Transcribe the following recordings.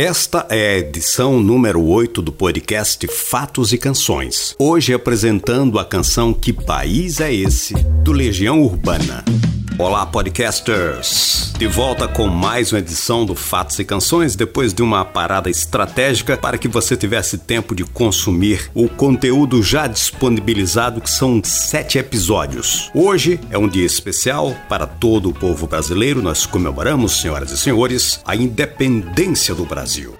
Esta é a edição número 8 do podcast Fatos e Canções. Hoje apresentando a canção Que País é Esse? do Legião Urbana. Olá, podcasters! De volta com mais uma edição do Fatos e Canções, depois de uma parada estratégica para que você tivesse tempo de consumir o conteúdo já disponibilizado, que são sete episódios. Hoje é um dia especial para todo o povo brasileiro. Nós comemoramos, senhoras e senhores, a independência do Brasil.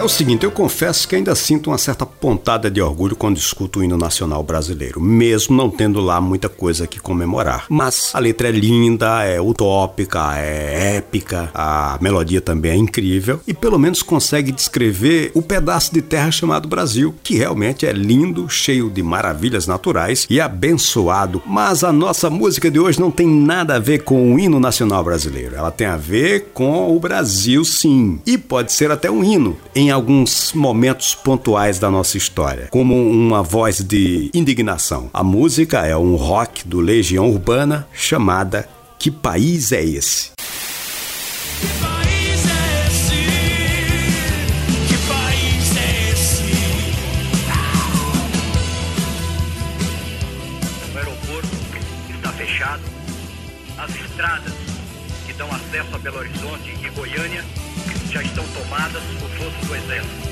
É o seguinte, eu confesso que ainda sinto uma certa pontada de orgulho quando escuto o hino nacional brasileiro, mesmo não tendo lá muita coisa que comemorar. Mas a letra é linda, é utópica, é épica, a melodia também é incrível e pelo menos consegue descrever o pedaço de terra chamado Brasil, que realmente é lindo, cheio de maravilhas naturais e abençoado. Mas a nossa música de hoje não tem nada a ver com o hino nacional brasileiro, ela tem a ver com o Brasil sim, e pode ser até um hino em alguns momentos pontuais da nossa história, como uma voz de indignação. A música é um rock do Legião Urbana chamada Que País é Esse? Belo Horizonte e Goiânia já estão tomadas por forças do Exército.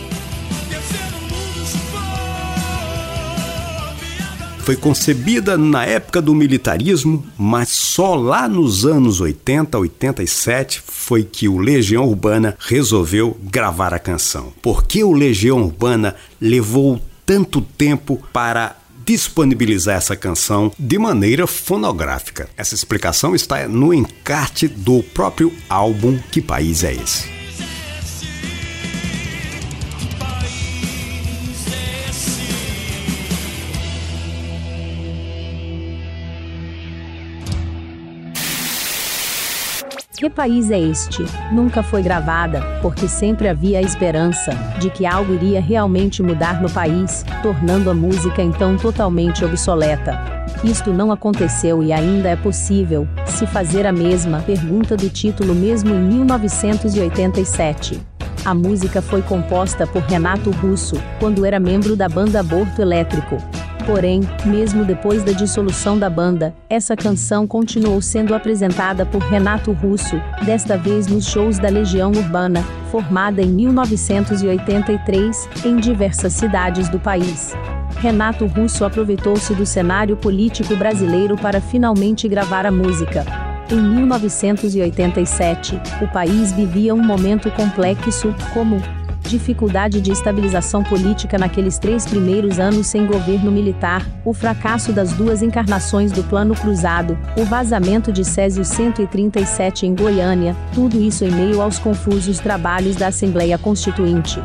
Foi concebida na época do militarismo, mas só lá nos anos 80, 87 foi que o Legião Urbana resolveu gravar a canção. Por que o Legião Urbana levou tanto tempo para disponibilizar essa canção de maneira fonográfica? Essa explicação está no encarte do próprio álbum Que País é Esse? Que país é este? Nunca foi gravada, porque sempre havia a esperança de que algo iria realmente mudar no país, tornando a música então totalmente obsoleta. Isto não aconteceu e ainda é possível se fazer a mesma pergunta do título mesmo em 1987. A música foi composta por Renato Russo, quando era membro da banda Aborto Elétrico. Porém, mesmo depois da dissolução da banda, essa canção continuou sendo apresentada por Renato Russo, desta vez nos shows da Legião Urbana, formada em 1983, em diversas cidades do país. Renato Russo aproveitou-se do cenário político brasileiro para finalmente gravar a música. Em 1987, o país vivia um momento complexo, como dificuldade de estabilização política naqueles três primeiros anos sem governo militar, o fracasso das duas encarnações do Plano Cruzado, o vazamento de Césio 137 em Goiânia, tudo isso em meio aos confusos trabalhos da Assembleia Constituinte.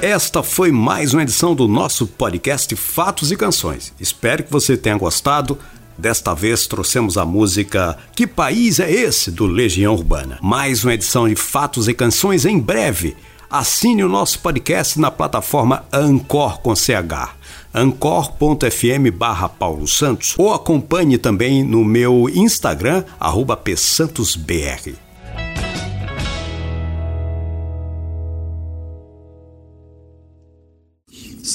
Esta foi mais uma edição do nosso podcast Fatos e Canções. Espero que você tenha gostado. Desta vez trouxemos a música Que País é Esse? do Legião Urbana. Mais uma edição de Fatos e Canções em breve. Assine o nosso podcast na plataforma Ancor com CH ancor.fm barra Paulo Santos ou acompanhe também no meu Instagram, arroba psantosbr.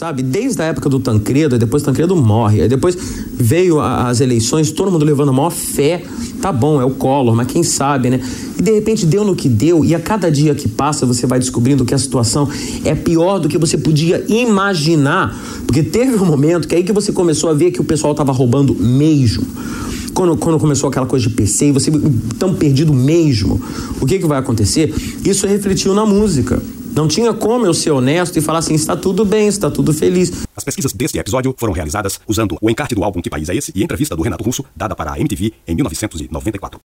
Sabe? Desde a época do Tancredo, depois Tancredo morre, aí depois veio a, as eleições, todo mundo levando a maior fé, tá bom, é o Collor, mas quem sabe, né? E de repente deu no que deu, e a cada dia que passa você vai descobrindo que a situação é pior do que você podia imaginar, porque teve um momento que aí que você começou a ver que o pessoal tava roubando mesmo. Quando, quando começou aquela coisa de PC você tão perdido mesmo, o que que vai acontecer? Isso refletiu na música. Não tinha como eu ser honesto e falar assim: está tudo bem, está tudo feliz. As pesquisas deste episódio foram realizadas usando o encarte do álbum Que País é Esse e entrevista do Renato Russo, dada para a MTV em 1994.